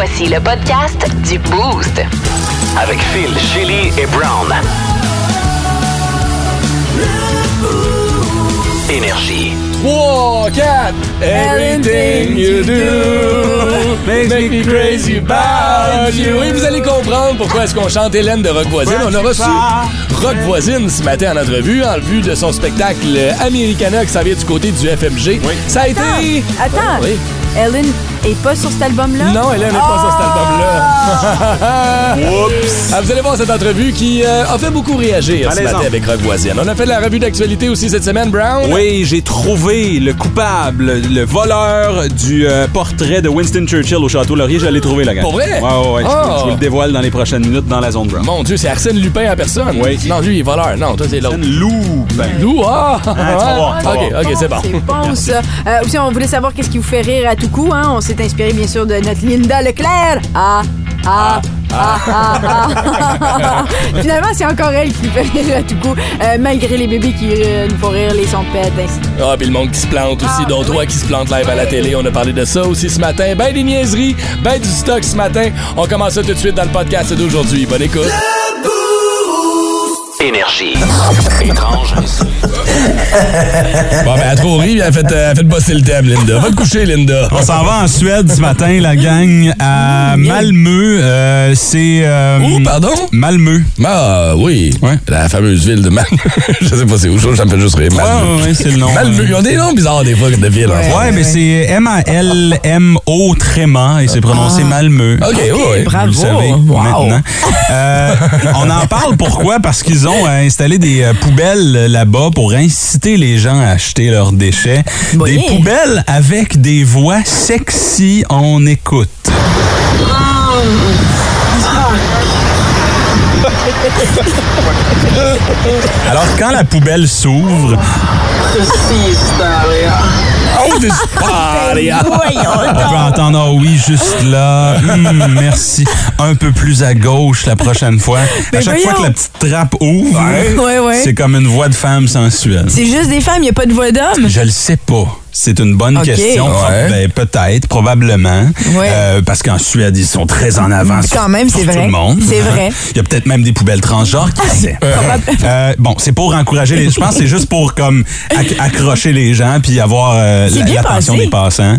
Voici le podcast du Boost. Avec Phil, Shelly et Brown. Énergie. 3, 4, everything you do makes me crazy about you. Oui, vous allez comprendre pourquoi est-ce qu'on chante Hélène de Rock Voisine. On a reçu Rock Voisine ce matin en entrevue en vue de son spectacle Americana qui s'en vient du côté du FMG. Ça a été... Attends, Oui. Ellen est pas sur cet album-là? Non, Hélène n'est pas sur cet album-là. Oups! Ah, vous allez voir cette entrevue qui euh, a fait beaucoup réagir ce Malaisant. matin avec Rock Voisine. On a fait la revue d'actualité aussi cette semaine, Brown. Oui, j'ai trouvé le coupable, le voleur du euh, portrait de Winston Churchill au Château Laurier. Je l'ai trouvé, la gang. Pour vrai? Ouais, ouais, ouais. Je- Oh. Je, vous le dévoile dans les prochaines minutes dans la zone brown. Mon Dieu, c'est Arsène Lupin en personne? Oui. Non, lui, il est voleur. Non, toi, c'est l'autre. Loupe. Ben, Lou, ah! tu vas voir, tu vas ok, ok, c'est bon. C'est bon, ça. Euh, aussi, on voulait savoir qu'est-ce qui vous fait rire à tout coup. Hein? On s'est inspiré, bien sûr, de notre Linda Leclerc. Ah, ah, ah, ah, ah. Finalement, c'est encore elle qui fait rire à tout coup, euh, malgré les bébés qui euh, nous font rire, les pète, ainsi suite. Ah, puis le monde qui se plante aussi, Ah, dont toi qui se plante live à la télé. On a parlé de ça aussi ce matin. Ben des niaiseries, ben du stock ce matin. On commence ça tout de suite dans le podcast d'aujourd'hui. Bonne écoute. Énergie. Étrange. Bon, ben, elle a trop ri, puis elle a fait, euh, elle a fait bosser le thème, Linda. Va te coucher, Linda. On s'en va en Suède ce matin, la gang, à Malmö. Euh, c'est... euh, Où, pardon? Malmö. Ah, oui. Ouais. La fameuse ville de Malmö. je sais pas c'est où, ça me fait juste rire. Malmö. Ouais, ouais, c'est le nom. Malmö. Ils ont des noms bizarres, des fois, de villes. en fait. Ouais, mais c'est M-A-L-M-O tréma et c'est prononcé Malmö. OK, ouais, ouais. Vous le savez Wow. maintenant. Euh, on en parle pourquoi? Parce qu'ils ont euh, installé des euh, poubelles là-bas pour inciter les gens à acheter leurs déchets. Oui. Des poubelles avec des voix sexy. On écoute. Alors, quand la poubelle s'ouvre, Oh, this party. on peut entendre ah oui, juste là. Hum, merci. Un peu plus à gauche la prochaine fois. Mais à chaque fois que la petite trappe ouvre, Ouais, ouais. c'est comme une voix de femme sensuelle. C'est juste des femmes, il n'y a pas de voix d'homme. Je le sais pas. C'est une bonne question. Ouais. ben, peut-être, probablement. Ouais. Euh, parce qu'en Suède, ils sont très en avance. Quand même, c'est tout vrai. le monde. C'est vrai. Il y a peut-être même des poubelles transgenres, qui sait. Euh, bon, c'est pour encourager les. Je pense que c'est juste pour comme acc- accrocher les gens puis avoir euh, la- bien l'attention pensé. des passants.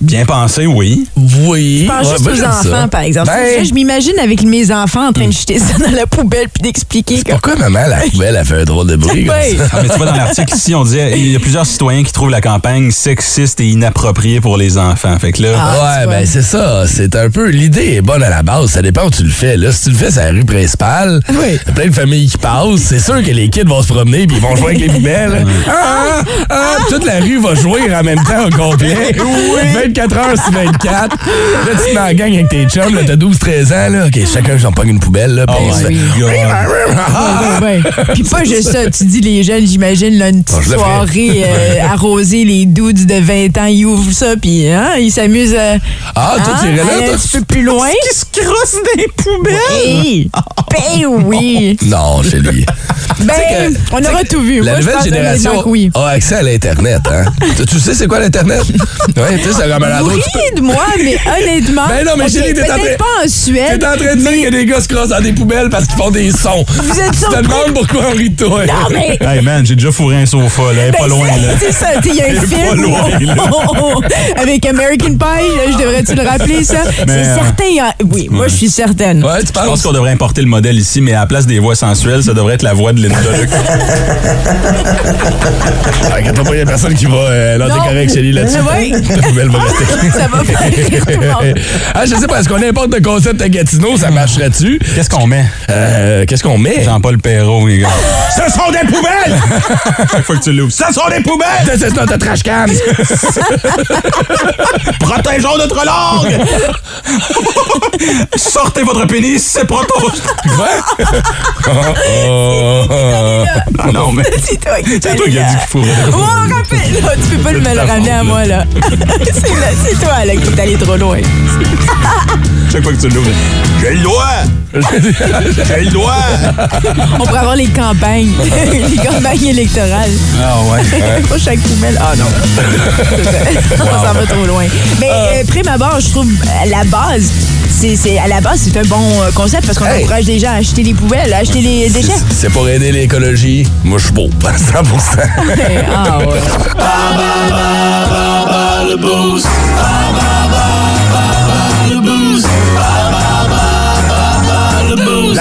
Bien pensé, oui. Oui. Je pense Ouais, juste ben, aux enfants, ça. par exemple. Ben, Là, je m'imagine avec mes enfants en train de jeter ça dans la poubelle puis d'expliquer que. Pourquoi maman, la poubelle, a fait un drôle de bruit? ça? Ah, mais tu vois, dans l'article ici, on disait il y a plusieurs citoyens qui trouvent la campagne sexiste et inappropriée pour les enfants. Fait que là, Ah, ouais, ben c'est ça. C'est un peu. L'idée est bonne à la base. Ça dépend où tu le fais. Là, si tu le fais sur la rue principale, il Oui. y a plein de familles qui passent. C'est sûr que les kids vont se promener puis ils vont jouer avec les poubelles. Ah, ah, toute la rue va jouer en même temps au complet. 24 heures sur 24. Là, tu te mets en gang avec tes chums. là, T'as 12-13 ans. Là. OK, chacun s'en pogne une poubelle. Là, puis Oh. Ouais, ouais, pas juste ça, tu dis les jeunes, j'imagine, là, une Ah, petite soirée euh, arrosée, les dudes de 20 ans, ils ouvrent ça, puis hein, ils s'amusent à, Ah, toi, hein, tu irais là, un petit peu plus loin. Qui se crossent des poubelles? Hey, ben oui. Non, Chélie. Ben, on aura tout vu. La Moi, nouvelle génération que oui. a accès à l'Internet. Hein? tu, tu sais c'est quoi l'Internet? Oui, tu sais, c'est comme un Vous de moi, mais honnêtement. Ben non, mais ok, chérie, t'es en train- Peut-être pas en Suède. T'es en train de dire qu'il y a des gars se crossent dans des poubelles parce qu'ils font des sons. Vous êtes Tu te demandes pourquoi on rit de toi. Non, mais. Hey man, j'ai déjà fourré un sofa, là. Ben, pas loin, là. C'est ça, tu il y a un film pas loin, où- avec American Pie, là, je devrais-tu le rappeler, ça? C'est euh, certain. a- Oui, moi, je suis certaine. Ouais, tu Je pense penses? qu'on devrait importer le modèle ici, mais à la place des voix sensuelles, ça devrait être la voix de Linda Luc. Pas, il y a personne qui va euh, avec Chélie là-dessus. Oui. Va rester. Ça va faire ah, je sais pas, est-ce qu'on importe le concept à Gatineau, ça marcherait-tu? Qu'est-ce qu'on met? Euh, qu'est-ce qu'on met? Jean-Paul Perrault, les gars. Ce sont des poubelles! Chaque fois que tu l'ouvres, ça sont des poubelles! C'est ta trash can! Protégeons notre langue! Sortez votre pénis, c'est proto! Ah non, mais C'est toi qui c'est toi qui as dit qu'il faut. Oh, tu peux pas le ramener à moi, là. c'est toi, là, qui est allé trop loin. Chaque fois que tu l'ouvres, j'ai le droit! J'ai le droit! On pourrait avoir les campagnes. les campagnes électorales. Ah ouais. Pour chaque poubelle. Ah non. On s'en va trop loin. Mais euh, prime abord, je trouve, la base, c'est, à la base, c'est un bon euh, concept parce qu'on Hey. encourage les gens à acheter les poubelles, à acheter les déchets. C'est- C'est pour aider l'écologie. Moi, je suis beau. 100 ah ouais.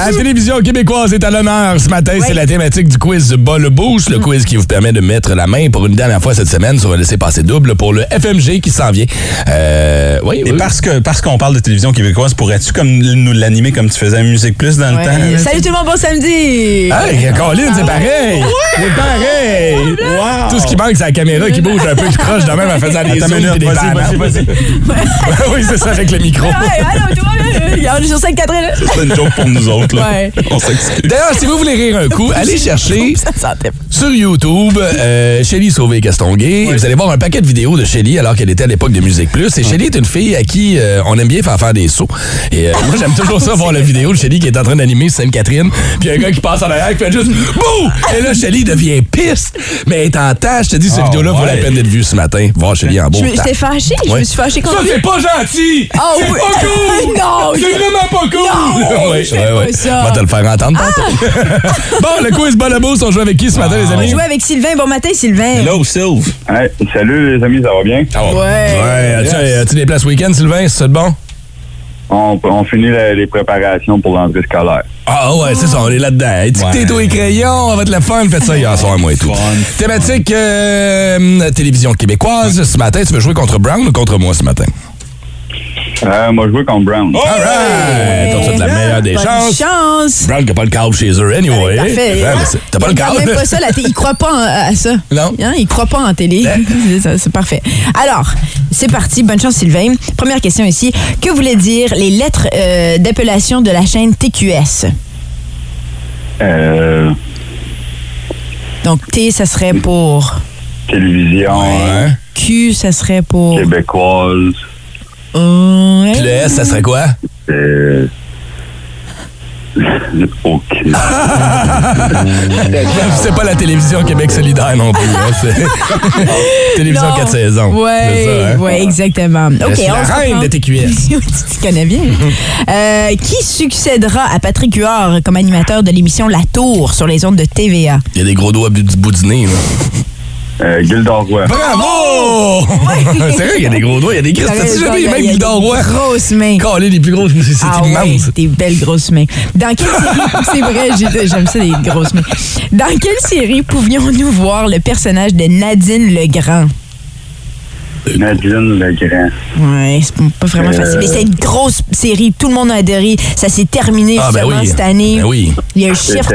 La télévision québécoise est à l'honneur ce matin. Oui. C'est la thématique du quiz Bas le Boost, le quiz qui vous permet de mettre la main pour une dernière fois cette semaine sur un laisser passer double pour le FMG qui s'en vient. Euh, oui, Et oui. parce que parce qu'on parle de télévision québécoise, pourrais-tu comme nous l'animer comme tu faisais à Musique Plus dans le temps? là? Salut tout le monde, bon samedi! Hey, Colin, c'est pareil! C'est pareil! Wow! Tout ce qui manque, c'est la caméra qui bouge un peu, qui croche de même en faisant des zooms une et des vas-y, bananes. vas-y, vas-y. oui, c'est ça, avec le micro. Ouais, allô, tout le monde? On est sur Sainte-Catherine. là. C'est une joke pour nous autres, là. Ouais. On s'excuse. D'ailleurs, si vous voulez rire un coup, allez chercher Ça sur YouTube euh, Shelly Sauvé Castonguay. Vous allez voir un paquet de vidéos de Shelly alors qu'elle était à l'époque de Musique Plus. Et Shelly est une fille à qui euh, on aime bien faire faire des sauts. Et euh, moi, j'aime toujours ça, voir la vidéo de Shelly qui est en train d'animer Sainte-Catherine. Puis un gars qui passe en arrière qui fait juste Bouh! Et là, Shelly devient piste. Mais elle est en tâche. Je te dis, cette Ah, vidéo-là vaut la ouais. peine d'être vue ce matin. Voir Shelly en beau. J'étais fâchée. Je Ouais. me suis fâchée Ça, contre lui. c'est pas gentil! Ah c'est oui. pas cool! Non, C'est vraiment pas cool! Non, Ouais, ouais, ouais. Ça. Ah. On va te le faire entendre tantôt. bon, le quiz Bonobos, on joue avec qui ce matin, les On amis? jouait avec Sylvain. Bon matin, Sylvain. Hello, Sylve. Hey, salut les amis, ça va bien? Ah Ouais. Ouais, as-tu, as-tu des places week-end, Sylvain? C'est ça de bon? On, on finit la- les préparations pour l'entrée scolaire. Ah ouais, c'est ça, on est là-dedans. Étiqueté Ouais. et crayon, on va te le fun. Faites ça hier soir, moi et tout. Fun. Thématique euh, télévision québécoise. Ce matin, tu veux jouer contre Brown ou contre moi ce matin? Euh, moi, je joue contre Brown. All right! T'as fait la meilleure des Bonne chances. chance. Brown qui n'a pas le câble chez eux, anyway. Parfait. Ouais, mais c'est- T'as pas le câble? même pas ça, la télé. Il croit pas en- à ça. Non. Hein, il croit pas en télé. C'est ça, C'est parfait. Alors, c'est parti. Bonne chance, Sylvain. Première question ici. Que voulaient dire les lettres euh, d'appellation de la chaîne TQS? Euh, Donc, T, ça serait pour... télévision Ouais. Q, ça serait pour... québécoise. Ouais. Puis le S, ça serait quoi? Euh, OK. C'est pas la télévision Québec solidaire non plus. hein, c'est télévision Non. 4 saisons. Ça, hein? ouais, exactement. OK, la reine de TQS. tu connais bien. Euh, qui succédera à Patrick Huard comme animateur de l'émission La Tour sur les ondes de TVA? Il y a des gros doigts du bout du nez. Là. Euh, Gildor Roy. Bravo! c'est vrai qu'il y a des gros doigts, il y a des grises. T'as T'as-tu jamais il il qui des Roy? Grosses mains. Calé, les plus grosses, c'est c'est Ah ouais, immense. des belles grosses mains. Dans quelle série, c'est vrai, j'ai- j'aime ça des grosses mains. Dans quelle série pouvions-nous voir le personnage de Nadine Legrand? Nadine Legrand. Ouais, c'est pas vraiment Euh. facile. Mais c'est une grosse série, tout le monde a adhéré. Ça s'est terminé Ah, ben oui. cette année. Ben oui. Il y a un chiffre.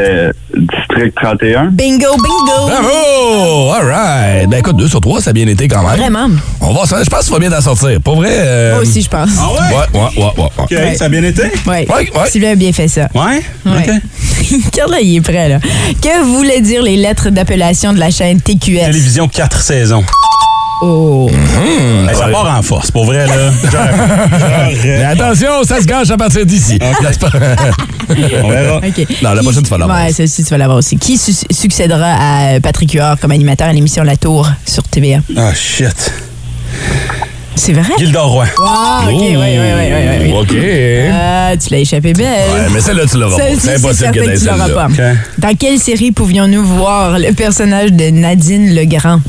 C'était District 31. Bingo, bingo! Bravo! All right. Ben écoute, 2 sur 3, ça a bien été quand même. Vraiment. On va, je pense que tu vas bien t'en sortir. Pour vrai. euh, Moi aussi, je pense. Ah ouais? Ouais, ouais, ouais, ouais. OK, Ouais. ça a bien été? Ouais. Ouais, ouais. Sylvain a bien fait ça. Ouais? Ouais. OK. Regarde là, il est prêt, là. Que voulaient dire les lettres d'appellation de la chaîne TQS? Télévision 4 saisons. Oh. Hey, ça part en force, pour vrai, là. Genre, genre, Mais attention, ça se gâche à partir d'ici. On verra. Non, la Qui- prochaine, tu vas l'avoir. Ouais, celle-ci, tu vas l'avoir aussi. Qui su- succédera à Patrick Huard comme animateur à l'émission La Tour sur TVA? Ah, shit. C'est vrai? Gildor Roy. Ah, OK, oui, oui, oui. OK. Ah, tu l'as échappé belle. mais celle-là, tu l'auras pas. C'est impossible que t'aies tu l'auras pas. Dans quelle série pouvions-nous voir le personnage de Nadine Legrand?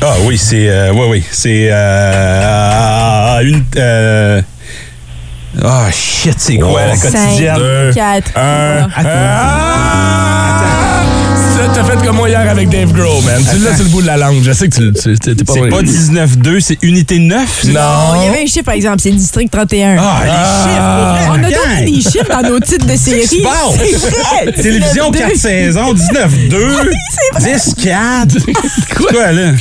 Ah oui, c'est... euh, oui, oui. C'est... Euh, une... Euh, ah, shit, c'est quoi, la quotidienne? deux, 4, Un. C'est t'as fait comme moi hier avec Dave Grohl, man. Tu l'as sur le bout de la langue. Je sais que tu t'es pas C'est pas 19-2, c'est unité 9. Il y Non. avait un chiffre, par exemple, c'est District 31. Ah, les chiffres! On a donné des chiffres dans nos titres de série. bon. C'est vrai. Télévision 19-2. 4 saisons, 19-2, 10-4. Quoi, là?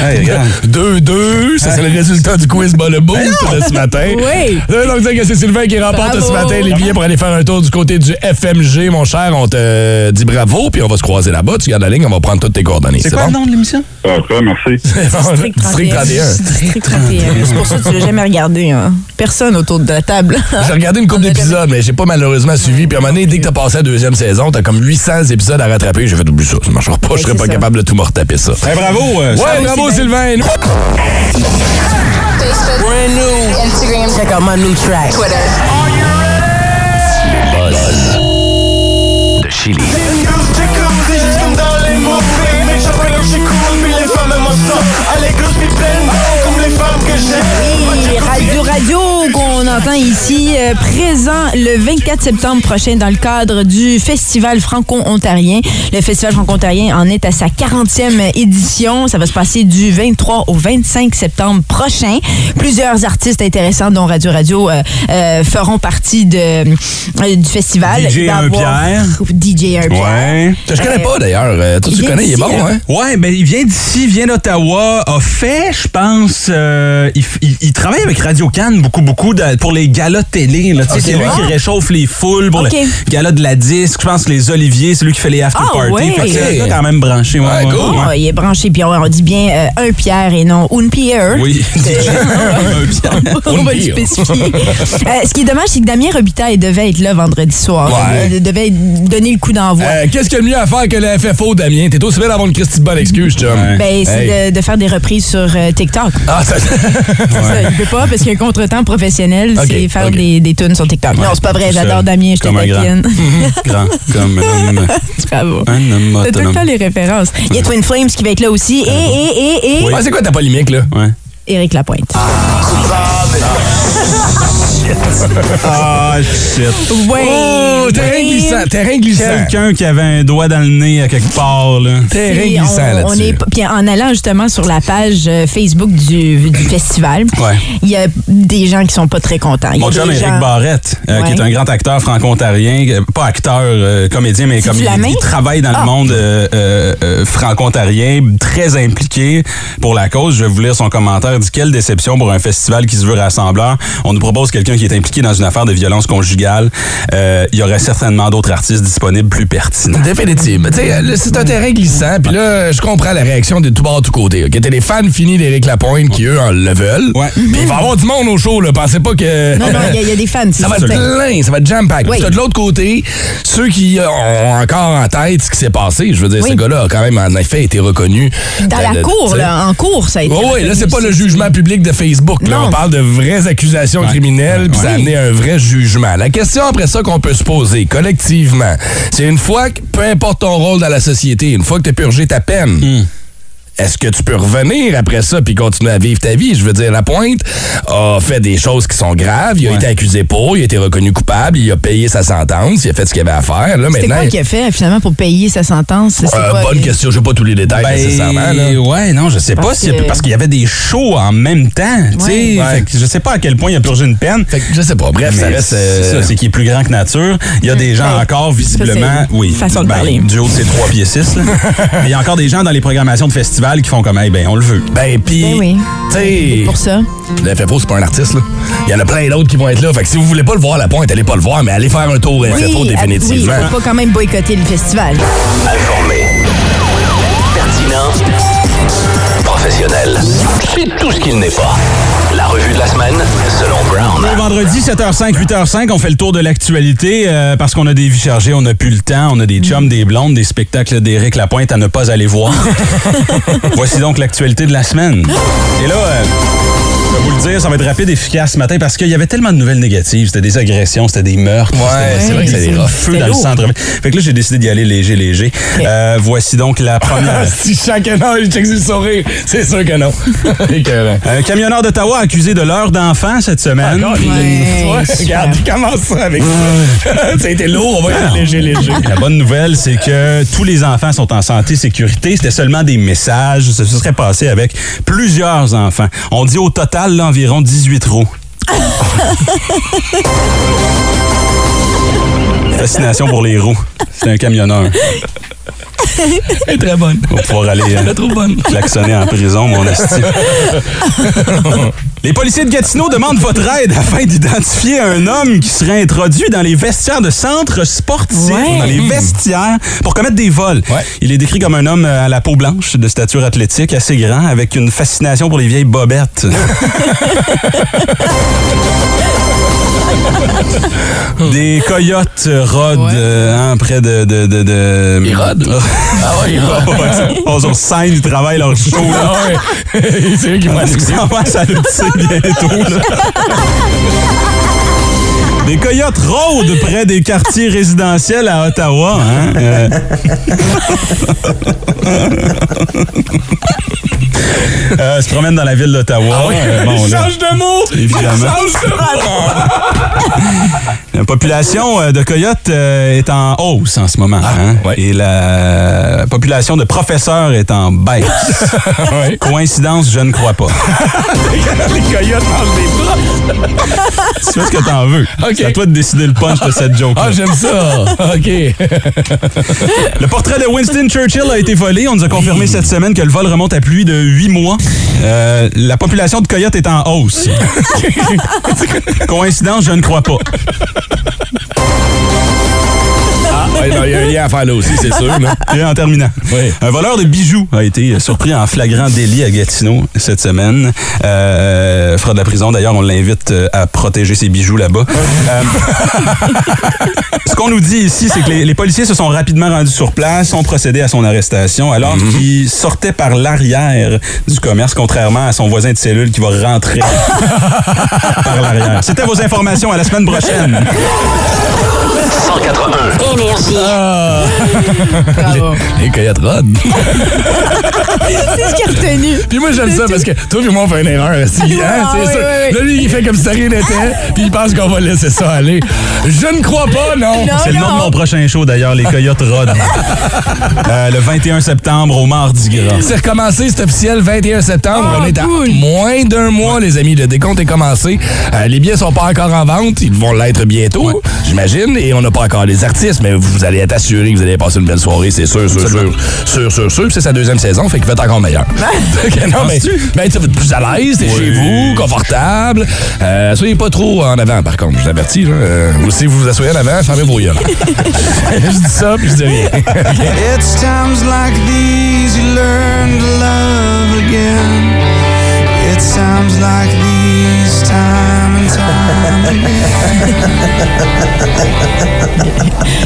Hey, regarde. 2-2, ça c'est le résultat du quiz Bas le Boost de ce matin. Oui. Euh, Donc, c'est que c'est Sylvain qui remporte Bravo. ce matin les billets pour aller faire un tour du côté du FMG, mon cher. On te dit bravo, puis on va se croiser là-bas. Tu gardes la ligne, on va prendre toutes tes coordonnées. C'est quoi bon? le nom de l'émission? Parfait, merci. District 31. District 31. District 31. C'est pour ça que tu l'as jamais regardé. Hein. Personne autour de la table. J'ai regardé une couple d'épisodes, mais j'ai pas malheureusement suivi. Puis à un moment donné, dès que t'as passé la deuxième saison, t'as comme 800 épisodes à rattraper. J'ai fait oublie ça, ça marchera pas. Je serais pas ça. capable de tout me retaper ça. Ben, bravo. euh, Ouais, bravo Sylvain. Instagram. Check out my new track. Twitter. de Chili. Oui, Radio Radio qu'on entend ici, euh, présent le 24 septembre prochain dans le cadre du Festival franco-ontarien. Le Festival franco-ontarien en est à sa 40e édition. Ça va se passer du 23 au 25 septembre prochain. Plusieurs artistes intéressants dont Radio Radio euh, euh, feront partie de, euh, du festival. DJ avoir- Un-Pierre. DJ Un Pierre. Ouais. Je connais pas d'ailleurs. Euh, Toi, tu connais, il est bon, hein? Ouais, ben il vient d'ici, vient d'Ottawa, a fait, je pense, euh, il- il travaille avec Radio Cannes beaucoup, beaucoup de- pour les galas télé. là. Tu sais, Ok, c'est lui qui réchauffe les foules pour Ok. le gala de la disque. Je pense les Oliviers, c'est lui qui fait les after Ah, parties. ouais. Fait que c'est quand même branché. Ouais, Ouais, ouais, cool. ouais. Ah, il est branché, puis on, dit bien euh, un Pierre et non une Pierre. Oui. On va le spécifier. Euh, ce qui est dommage, c'est que Damien Robitaille devait être là vendredi soir. Ouais. Il devait donner le coup d'envoi. Euh, Qu'est-ce qu'il y a de mieux à faire que le FFO, Damien? T'es aussi bien d'avoir une Christie de bonne excuse, chum. Ouais. Ben, c'est Hey. de, de faire des reprises sur euh, TikTok. Ah, ça... C'est ça, il peut pas parce qu'un contretemps professionnel, Ok, c'est faire des, des tunes sur TikTok. non, c'est pas vrai, j'adore Damien, je te comme un grand. taquine. Grand, comme un homme, Bravo. un homme T'as tout le autonome. temps les références. Il y a Twin Flames qui va être là aussi. Et, et, et, et, Ouais, c'est quoi ta polémique, là? Ouais. Éric Lapointe. Ah, shit. Ouais. Oh, terrain glissant, terrain glissant. Quelqu'un qui avait un doigt dans le nez à quelque part, là. Terrain glissant on, on là-dessus. est, puis en allant justement sur la page euh, Facebook du, du festival, Ouais. il y a des gens qui sont pas très contents. Mon chum Éric gens- Barrette, euh, qui est un grand acteur franco-ontarien, euh, pas acteur, euh, comédien, mais comme il, travaille dans Ah. le monde euh, euh, euh, franco-ontarien, très impliqué pour la cause. Je vais vous lire son commentaire. Dit quelle déception pour un festival qui se veut rassembleur. On nous propose quelqu'un qui est impliqué dans une affaire de violence conjugale. Euh, il y aurait certainement d'autres artistes disponibles plus pertinents. Définitivement. C'est un terrain glissant, puis là, je comprends la réaction de tout bord, tout côté. OK? T'as des fans finis d'Éric Lapointe qui, eux, en le veulent. Ouais. Puis il va y avoir du monde au show, là. Pensez pas que. Non, non, il y a- il y, a des fans. Ça va être plein, ça va être jam-pack. Oui. De l'autre côté, ceux qui euh, ont encore en tête ce qui s'est passé. Je veux dire, Oui. ce gars-là a quand même, en effet, été reconnu. Dans Euh, la de- cour, là, en cours, ça a été. Oui, oui, là, c'est pas le jugement public de Facebook. Là, on parle de vraies accusations criminelles, puis ça a amené un vrai jugement. La question après ça qu'on peut se poser collectivement, c'est une fois que, peu importe ton rôle dans la société, une fois que tu as purgé ta peine, Hmm. Est-ce que tu peux revenir après ça puis continuer à vivre ta vie? Je veux dire, la pointe a fait des choses qui sont graves. Il a Ouais. été accusé pour, il a été reconnu coupable, il a payé sa sentence, il a fait ce qu'il avait à faire. Là, maintenant, quoi qu'il a fait finalement pour payer sa sentence? C'est Euh, quoi, bonne les- question, je sais pas tous les détails Ben, nécessairement. Là. ouais, non, je sais Parce pas si parce qu'il y avait des shows en même temps, tu sais. Ouais. Fait que Je sais pas à quel point il a purgé une peine. Fait que je sais pas. Bref, ça reste. c'est euh, ça, c'est qu'il est plus grand que nature. Il y a des gens Ouais. encore visiblement, Ça, oui, de ben, parler. du haut de ses trois pieds six. là. Mais il y a encore des gens dans les programmations de festivals qui font comme, hey, ben on le veut. Ben, pis, Ben oui. tu sais, Pour ça. le FFO, c'est pas un artiste, là. Il y en a plein d'autres qui vont être là. Fait que si vous voulez pas le voir à la pointe, allez pas le voir, mais allez faire un tour FFO oui, définitivement. Oui, faut pas quand même boycotter le festival. Informé. Professionnel. C'est tout ce qu'il n'est pas. La revue de la semaine, selon Brown. Le vendredi, 7h05, 8h05, on fait le tour de l'actualité euh, parce qu'on a des vies chargées, on n'a plus le temps, on a des chums, des blondes, des spectacles d'Éric Lapointe à ne pas aller voir. Voici donc l'actualité de la semaine. Et là, euh, Je vais vous le dire, ça va être rapide, efficace ce matin parce qu'il y avait tellement de nouvelles négatives. C'était des agressions, c'était des meurtres. Ouais, c'est vrai que c'était rough. feu C'était dans le centre. Fait que là, j'ai décidé d'y aller léger, léger. Euh, voici donc la première. si je check sur le sourire, c'est sûr que non. Un camionneur d'Ottawa accusé de l'heure d'enfant cette semaine. Encore, il- Ouais, Ouais, regarde, il commence ça avec ça. ça a été lourd, on va y aller léger, léger. La bonne nouvelle, c'est que tous les enfants sont en santé sécurité. C'était seulement des messages. Ça se serait passé avec plusieurs enfants. On dit au total là, environ 18 roues. Fascination pour les roues. C'est un camionneur. Elle est très bonne. On va pouvoir aller euh, trop bonne. klaxonner en prison, mon esti. Les policiers de Gatineau demandent votre aide afin d'identifier un homme qui serait introduit dans les vestiaires de centres sportifs, Ouais. dans les vestiaires, pour commettre des vols. Ouais. Il est décrit comme un homme à la peau blanche, de stature athlétique, assez grand, avec une fascination pour les vieilles bobettes. des coyotes rôdent euh, hein, près de... de, de, de... Ils rôdent? Ah va. Ouais, ils sont sur scène, ils travaillent leur show. là. Ah ouais. c'est eux qui vont ça va, ça le bientôt. là. Des coyotes rôdent près des quartiers résidentiels à Ottawa. Hein? Euh, euh, se promènent dans la ville d'Ottawa. Euh, bon, Il là, change de mot! Évidemment. Il change de mot! la population euh, de coyotes euh, est en hausse en ce moment. hein? ouais. Et la population de professeurs est en baisse. Ouais. Coïncidence, je ne crois pas. Les coyotes mangent des bras. Tu fais ce que t'en veux. C'est à toi de décider le punch de cette joke. Ah, j'aime ça. OK. Le portrait de Winston Churchill a été volé. On nous a confirmé cette semaine que le vol remonte à plus de huit mois. Euh, la population de coyotes est en hausse. Coïncidence, je ne crois pas. Ouais, non, Il y a un lien à faire là aussi, c'est sûr. Et en terminant, Oui. un voleur de bijoux a été surpris en flagrant délit à Gatineau cette semaine. Euh, fera de la prison. D'ailleurs, on l'invite euh, à protéger ses bijoux là-bas. Euh, ce qu'on nous dit ici, c'est que les, les policiers se sont rapidement rendus sur place, ont procédé à son arrestation, alors qu'il sortait par l'arrière du commerce, contrairement à son voisin de cellule qui va rentrer par l'arrière. C'était vos informations. À la semaine prochaine. 181. Énergie. Bravo. Les coyotes rôdent. C'est ce qui est retenu. Puis moi, j'aime ça parce que toi et moi, on fait une erreur. aussi, hein, Ah, c'est oui, ça. oui, oui. Là, lui, il fait comme si rien n'était, puis il pense qu'on va laisser ça aller. Je ne crois pas, non. Non. C'est le nom de mon prochain show, d'ailleurs, les Coyotes Rod. Euh, le 21 septembre au Mardi Gras. C'est recommencé, c'est officiel, 21 septembre. Ah, on est à cool. moins d'un mois, les amis. Le décompte est commencé. Euh, les billets sont pas encore en vente. Ils vont l'être bientôt, j'imagine. Et on n'a pas encore les artistes, mais vous allez être assurés que vous allez passer une belle soirée, c'est sûr, sûr, sûr. Sûr, sûr, sûr. Puis c'est sa deuxième saison, fait qu'il va être encore meilleur. Fait que non, mais, ben, tu vas être plus à l'aise, t'es chez vous, confortable. Euh, soyez pas trop en avant, par contre, je vous avertis. Là. Euh, ou si vous vous asseyez en avant, fermez vos yeux. je dis ça, puis je dis rien. It's times like these you learn to love again. It's times like these, time and time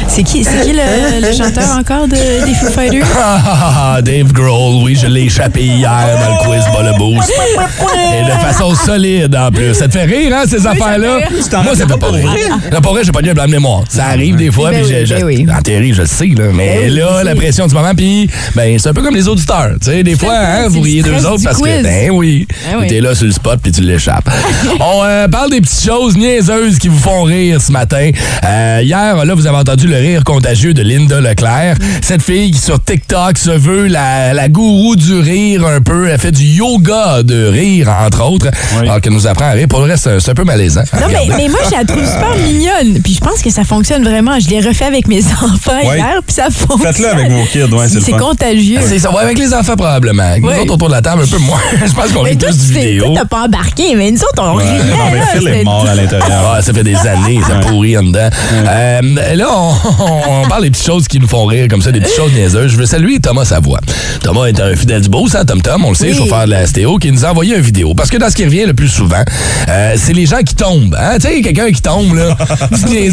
C'est qui, c'est qui le, le chanteur encore de, des Foo Fighters? Ah, ah, ah, Dave Grohl, oui, je l'ai échappé hier dans le quiz Ball Boost. Et de façon solide en plus. Ça te fait rire, hein, ces affaires-là? Moi, ça fait pas rire. Non, pas vrai, j'ai pas de blanc de mémoire. Ça arrive des fois, Ben puis oui, je, je- ben oui. en théorie, je le sais, là. Mais Ben là, je la pression du moment, puis ben, c'est un peu comme les auditeurs. Tu sais, des fois, hein, vous riez deux autres parce que, quiz. ben oui, Ben oui. t'es là sur le spot, puis tu l'échappes. On euh, parle des petites choses niaiseuses qui vous font rire ce matin. Euh, hier, là, vous avez entendu le rire contagieux de Linda Leclerc. Cette fille qui, sur TikTok, se veut la, la gourou du rire un peu. Elle fait du yoga de rire, entre autres. Alors qu'elle nous apprend à rire. Pour le reste, c'est- un peu malaisant. Non, mais, mais moi, je la trouve super mignonne. Puis pense que ça fonctionne vraiment. Je l'ai refait avec mes enfants Ouais. hier, puis ça fonctionne. Faites-le avec vos kids, ouais, c'est le C'est fun. contagieux. C'est ça, ouais, avec les enfants probablement. Avec Nous autres autour de la table, un peu moins. Je pense qu'on rit tu du t'es- vidéo. toi, t'as pas embarqué, mais nous autres, on Ouais, riait. non, mais là, Phil est mort à l'intérieur. Ouais, ça fait des années, ça pourrit en dedans. Euh, là, on, on- on parle des petites choses qui nous font rire, comme ça, des petites choses niaiseuses. Je veux saluer Thomas Savoie. Thomas est un fidèle du beau, ça, Tom Tom, on le sait, Oui. chauffeur de la STO, qui nous a envoyé une vidéo. Parce que dans ce qui revient le plus souvent, euh, c'est les gens qui tombent. Hein? Tu sais, quelqu'un qui tombe, là,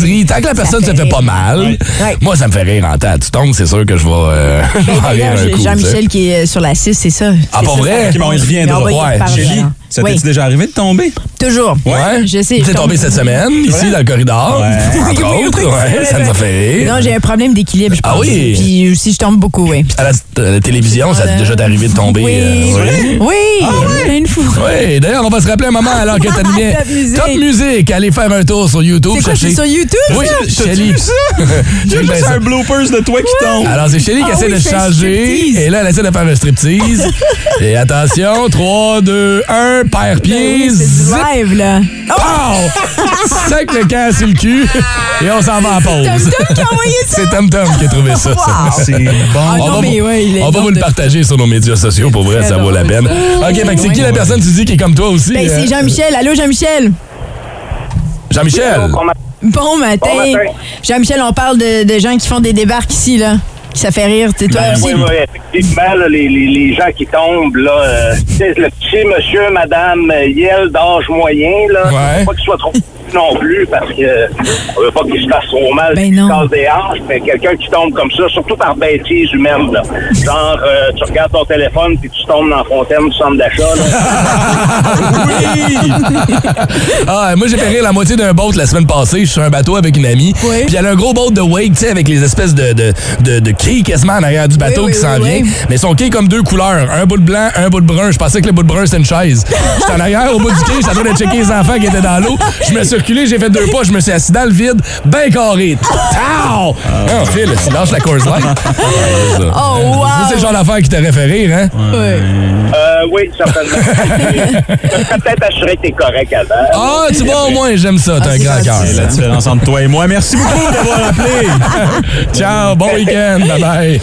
niaiserie, tant que la personne fait se fait pas mal, Ouais. moi, ça me fait rire en temps. Tu tombes, c'est sûr que je vais, euh, je vais en rire un coup. Jean-Michel qui est sur la 6, c'est ça. Ah, pas ça, vrai? bon, il reviendra. Ouais, ça Oui, t'est-tu déjà arrivé de tomber? toujours. Ouais? Je sais. T'es tombé cette semaine, ici, dans le corridor. Ouais. Entre Oui, oui, autres, oui, ouais, ça nous a vrai. fait rire. Non, j'ai un problème d'équilibre, je pense. Ah oui? Puis aussi, je tombe beaucoup, oui. À la, à la télévision, ça t'est déjà arrivé de tomber. Oui, euh, oui, plein de fous. Oui, d'ailleurs, on va se rappeler un moment alors que Top musique. Top Musique. Allez faire un tour sur YouTube. C'est quoi, chercher- c'est sur YouTube? Oui, ça? Shelly. J'ai juste ça. un bloopers de toi qui tombe. Alors, c'est Shelly qui Ah essaie oui, de changer. Et là, elle essaie de faire un striptease. et attention, 3, 2, 1, père pied. Ben Oui, c'est du live, là. Oh! Sac le camp sur le cul. Et on s'en va en pause. Tom Tom qui a envoyé ça? C'est Tom Tom qui a trouvé ça. C'est bon. Ah On va, mais vous- ouais, il est on va vous drôle le partager sur nos médias sociaux pour vrai, ça vaut la peine. OK, fait c'est qui la personne tu dis qui est comme toi aussi? Ben, euh, c'est Jean-Michel. Allô, Jean-Michel? Jean-Michel? Bon matin. Bon matin. Jean-Michel, on parle de, de gens qui font des débarques ici, là. Ça fait rire, tu sais, toi Ben, aussi. Oui, oui, effectivement, là, les, les, les gens qui tombent, là, euh, tu sais, le petit monsieur, madame euh, Yel d'âge moyen, là, Ouais. faut pas qu'il soit trop non plus parce que euh, on veut pas qu'il se fasse trop mal, Ben non. casse des hanches, mais quelqu'un qui tombe comme ça, surtout par bêtise humaine, là. Genre, euh, tu regardes ton téléphone puis tu tombes dans la fontaine du centre d'achat, là. Ah, moi, j'ai fait rire la moitié d'un boat la semaine passée. Je suis sur un bateau avec une amie. Oui. Puis elle a un gros boat de wake, tu sais, avec les espèces de, de, de, de quilles quasiment en arrière du bateau Oui, oui, qui s'en oui, vient. oui. Mais son quai comme deux couleurs. Un bout de blanc, un bout de brun. Je pensais que le bout de brun, c'était une chaise. J'étais en arrière au bout du quai, j'étais en train de checker les enfants qui étaient dans l'eau. Je me suis reculé, j'ai fait deux pas, je me suis assis dans le vide, ben carré. Tao! Ah, Phil, tu lâches la course line. Oh, wow! C'est le genre d'affaire qui t'a fait rire, hein? Ouais. Euh, oui, certainement. Peut-être assuré que t'es correct avant. Ah, tu vois, au moins, j'aime ça. T'as un grand cœur. C'est la différence entre toi et moi. Merci beaucoup d'avoir appelé. Ciao, bon week-end. Bye-bye.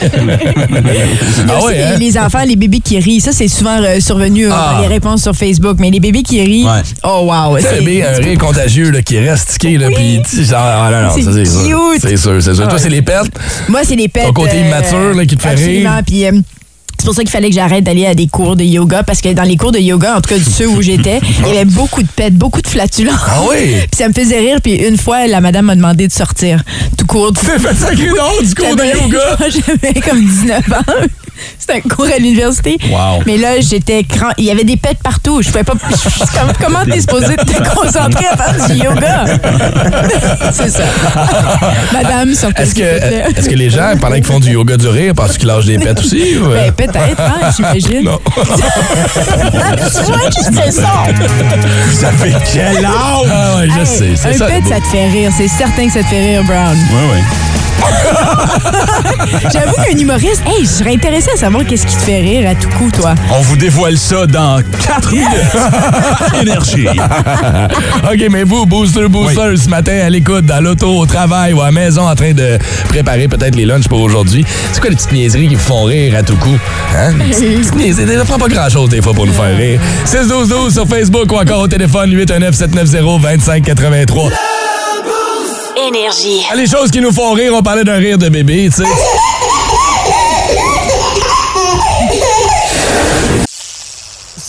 ah ouais, hein? les enfants, les bébés qui rient, ça c'est souvent euh, survenu euh, Ah. dans les réponses sur Facebook, mais les bébés qui rient, Ouais. oh wow, c'est- bébé, un rire contagieux là, qui reste tiqué, là, puis sais, genre, ah, non, non, C'est ça, c'est sûr. cute. C'est sûr, c'est sûr. Toi, c'est les pets. moi c'est les pets. Ton côté euh, immature, là, qui te fait absolument, rire. puis, euh, c'est pour ça qu'il fallait que j'arrête d'aller à des cours de yoga parce que dans les cours de yoga, en tout cas de ceux où j'étais, il y avait beaucoup de pets, beaucoup de flatulence. Ah oui? Puis ça me faisait rire. Puis une fois, la madame m'a demandé de sortir tout court. T'es fait sacré dehors du cours de yoga? J'avais comme 19 ans. C'était un cours à l'université. Wow. Mais là, j'étais cran... Il y avait des pets partout. Je pouvais pas. Comme- Comment t'es supposé te concentrer à faire du yoga? C'est ça. Madame, sortez Est-ce s'il vous plaît. que, est-ce que les gens, pendant qu'ils font du yoga du rire, pensent qu'ils lâchent des pets aussi? ou, euh? Ben, peut-être, hein, j'imagine. Non. Tu vois, juste c'est ça. Ça fait quel âge? Ah ouais, je Hey, sais. C'est un ça. pet, ça te fait rire. C'est certain que ça te fait rire, Brown. Oui, oui. J'avoue qu'un humoriste, hey, je serais intéressée à savoir qu'est-ce qui te fait rire à tout coup, toi? On vous dévoile ça dans 4 minutes. Énergie. OK, mais vous, booster, booster, ce matin, à l'écoute, dans l'auto, au travail ou à la maison, en train de préparer peut-être les lunchs pour aujourd'hui, c'est quoi les petites niaiseries qui vous font rire à tout coup? Hein? Les petites- petites niaiseries, ça prend pas grand-chose des fois pour nous faire rire. 6-12-12 sur Facebook ou encore au téléphone 819-790-2583. Énergie. Ah, Les choses qui nous font rire, on parlait d'un rire de bébé, tu sais.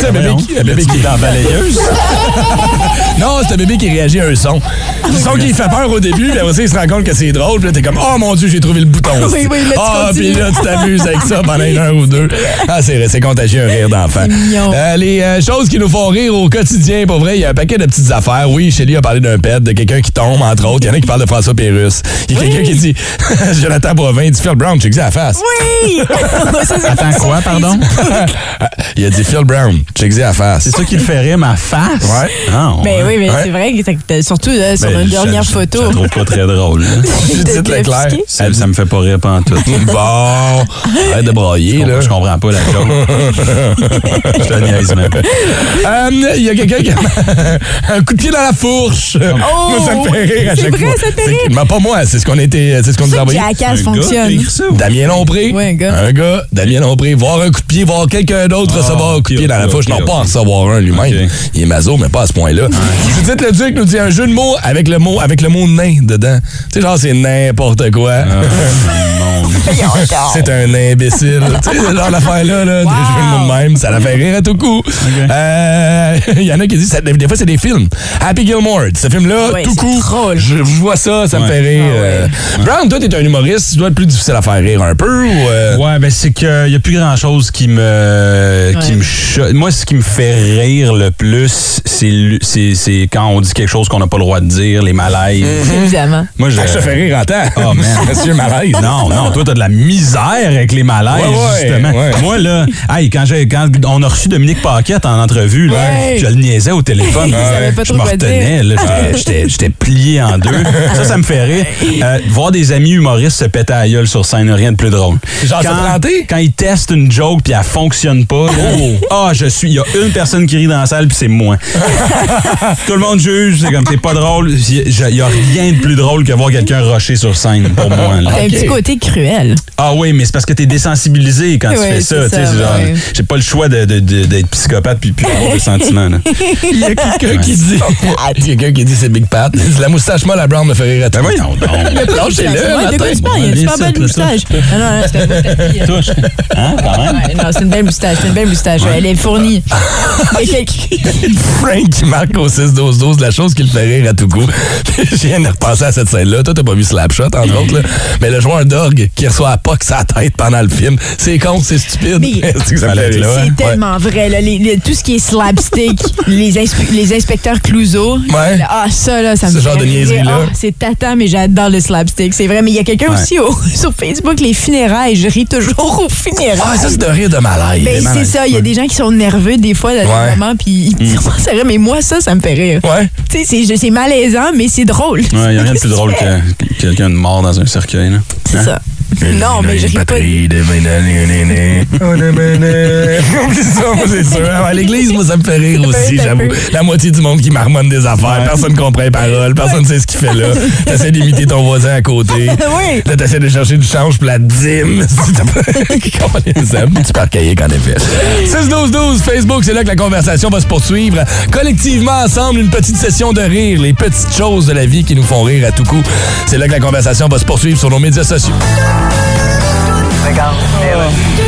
C'est un bébé qui, bébé qui dans la balayeuse. Non, c'est un bébé qui réagit à un son. Le son qui fait peur au début, puis après ça, il se rend compte que c'est drôle, puis là, t'es comme, oh mon Dieu, j'ai trouvé le bouton. Oui, oui, là, tu Ah, puis là, tu t'amuses avec ça pendant une heure ou deux. Ah, c'est c'est contagieux, un rire d'enfant. Euh, les euh, choses qui nous font rire au quotidien, pour vrai, il y a un paquet de petites affaires. Oui, Shelly a parlé d'un pet, de quelqu'un qui tombe, entre autres. Il y en a qui parlent de François Pérusse. Il y a quelqu'un qui dit, Jonathan Boivin, dit Phil Brown, check ça à la face. Oui! Ça, Attends, quoi, pardon? il a dit Phil Brown, check à face. C'est ça qui le fait rire, ma face? Ouais. Ah, ouais. Ben oui, mais c'est vrai, que surtout euh, sur Ben, une je- dernière je- photo. Je la trouve pas très drôle. hein. Clair. offusqué? Ça, ça me fait pas rire pas en tout. Bon, arrête de brailler, là. Je comprends pas la joke. Je te niaise, man. Euh, Il y a quelqu'un qui a un coup de pied dans la fourche. Moi, ça me fait rire à c'est chaque vrai, fois. ça fait rire? Mais pas moi, c'est ce qu'on était, c'est ce qu'on nous a envoyé. Jackass fonctionne. Damien Lompré. Un gars. Un gars, Damien Lompré. Voir un coup de pied, voir quelqu'un d'autre Ah, recevoir un coup de pied dans la fourche. Ok, non, pas en recevoir un lui-même. Il est maso, mais pas à ce point-là. Judith Le Duc nous dit un jeu de mots avec le mot, avec le mot nain dedans. Tu sais, genre, c'est n'importe quoi. Ah. C'est un imbécile. tu sais, genre l'affaire-là, là, jeux de de même, ça la fait rire à tout coup. Euh, Il y en a qui disent, ça- des fois, c'est des films. Happy Gilmore, ce film-là, Ouais, tout coup, je, je vois ça, ça me fait rire. Ah ouais. Euh, Brown, toi, t'es un humoriste, tu dois être plus difficile à faire rire un peu ou... euh, Ouais, ben c'est qu'il n'y a plus grand chose qui me qui me cho- Moi, ce qui me fait rire le plus, c'est le- quand on dit quelque chose qu'on n'a pas le droit de dire, les malaises. Évidemment. Moi, je. Ah, je te fais rire en temps. Oh, man. Monsieur Malaise. Non, non, toi, t'as de la misère avec les malaises, Ouais, ouais, justement. ouais. Moi, là, hey, quand, j'ai- quand on a reçu Dominique Paquette en entrevue, là, Ouais. je le niaisais au téléphone. Pas je me retenais, j'étais- plié en deux. Ça, ça me fait rire. Euh, voir des amis humoristes se péter à la gueule sur scène, rien de plus drôle. Genre, quand, ils testent une joke puis elle fonctionne pas, là, ah, je suis, il y a une personne qui rit dans la salle puis c'est moi. Tout le monde juge, c'est comme c'est pas drôle. Il y a rien de plus drôle que voir quelqu'un rusher sur scène pour moi. là. T'as un petit côté cruel. Ah oui, mais c'est parce que t'es désensibilisé quand tu fais ça. tu ça, c'est genre, ouais. J'ai pas le choix de- de- de- d'être psychopathe puis puis avoir des sentiments. là. Il y a quelqu'un qui dit... Il y a quelqu'un qui dit c'est Big Pat. La moustache molle à Brown me fait rire à tout. Ben voyons donc. Lâchez-le, Ouais, de quoi matin. tu parles? Il y a une super belle moustache. Non, non, non, c'est un beau tapis. Touche. Hein, quand même? Ouais, non, c'est une belle moustache, c'est une belle moustache. Elle est fournie. Il y a quelqu'un- Frank qui marque au 6-12-12 de la chose qui le fait rire à tout coup. Je viens de repenser à cette scène-là. Toi, t'as pas vu Slapshot, entre autres, là. Mais le joueur d'orgue qui reçoit à POC sa tête pendant le film, c'est con, c'est stupide. C'est. C'est Ouais. tellement vrai. Là, les- les- tout ce qui est slapstick, les, inspe- les inspecteurs Clouseau. Ouais. Ah, ça, là, ça me Ce genre de niaiserie-là. Ah, c'est tata, mais j'adore le slapstick. C'est vrai. Mais il y a quelqu'un Ouais. aussi au- sur Facebook, les funérailles. Je ris toujours aux funérailles. Ah, ça, c'est de rire de malaise. Ben, c'est ça, il y a des gens qui sont nerveux des fois des moments, puis ils commencent à rire, mais moi, ça, ça me fait rire. Ouais. Tu sais, c'est- c'est malaisant, mais c'est drôle. Ouais, y a rien de plus drôle que, que quelqu'un de mort dans un cercueil. Là. C'est ça. Non, mais je ris pas. Patrie de Ménané. Oublie ça, moi, c'est sûr. À l'église, moi, ça me fait rire aussi, j'avoue. La moitié du monde qui marmonne des affaires. Personne comprend les paroles. Personne sait ce qu'il fait là. T'essaies d'imiter ton voisin à côté. Oui. Là, t'essaies de chercher du change pour la dîme. Comment les aime? Tu pars cahier en effet. 6-12-12, Facebook, c'est là que la conversation va se poursuivre. Collectivement, ensemble, une petite session de rire. Les petites choses de la vie qui nous font rire à tout coup. C'est là que la conversation va se poursuivre sur nos médias sociaux. station. Legal.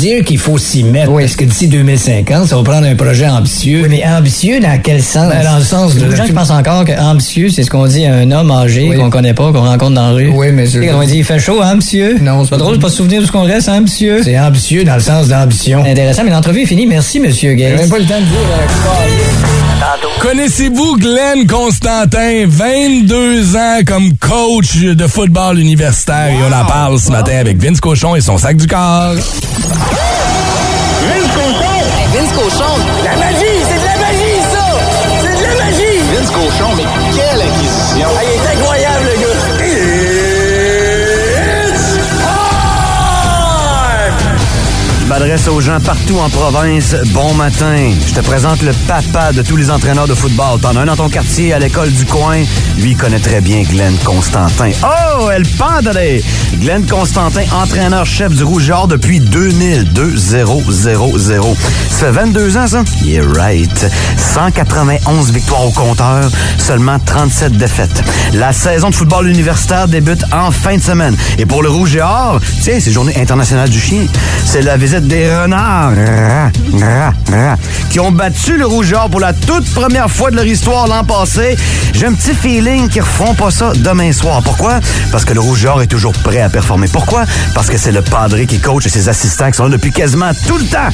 dire qu'il faut s'y mettre. Oui. Parce que d'ici 2050, ça va prendre un projet ambitieux. Oui, mais ambitieux dans quel sens? Ben, dans le sens de- des gens qui pensent encore que ambitieux, c'est ce qu'on dit à un homme âgé Oui. qu'on connaît pas, qu'on rencontre dans la rue. Oui, mais je- quand on dit il fait chaud, hein, monsieur? Non, c'est pas drôle de pas se souvenir de ce qu'on reste, hein, monsieur? C'est ambitieux dans le sens d'ambition. Intéressant, mais l'entrevue est finie. Merci, monsieur J'ai Gates. même pas le temps de dire... euh, Connaissez-vous Glenn Constantin, 22 ans comme coach de football universitaire? Et on en parle ce matin avec Vince Cochon et son sac du corps. Vince Cochon. La magie, aux gens partout en province. Bon matin. Je te présente le papa de tous les entraîneurs de football. T'en as un dans ton quartier, à l'école du coin. Lui, connaît très bien Glenn Constantin. Oh, El Padre! Glenn Constantin, entraîneur-chef du Rouge Or depuis 2000. 2000. Ça fait 22 ans, ça? Yeah, right. 191 victoires au compteur, seulement 37 défaites. La saison de football universitaire débute en fin de semaine. Et pour le Rouge et Or, tiens, c'est Journée internationale du chien. C'est la visite des renards qui ont battu le Rouge et Or pour la toute première fois de leur histoire l'an passé. J'ai un petit feeling qu'ils referont pas ça demain soir. Pourquoi? Parce que le Rouge et Or est toujours prêt à performer. Pourquoi? Parce que c'est le padré qui coach et ses assistants qui sont là depuis quasiment tout le temps.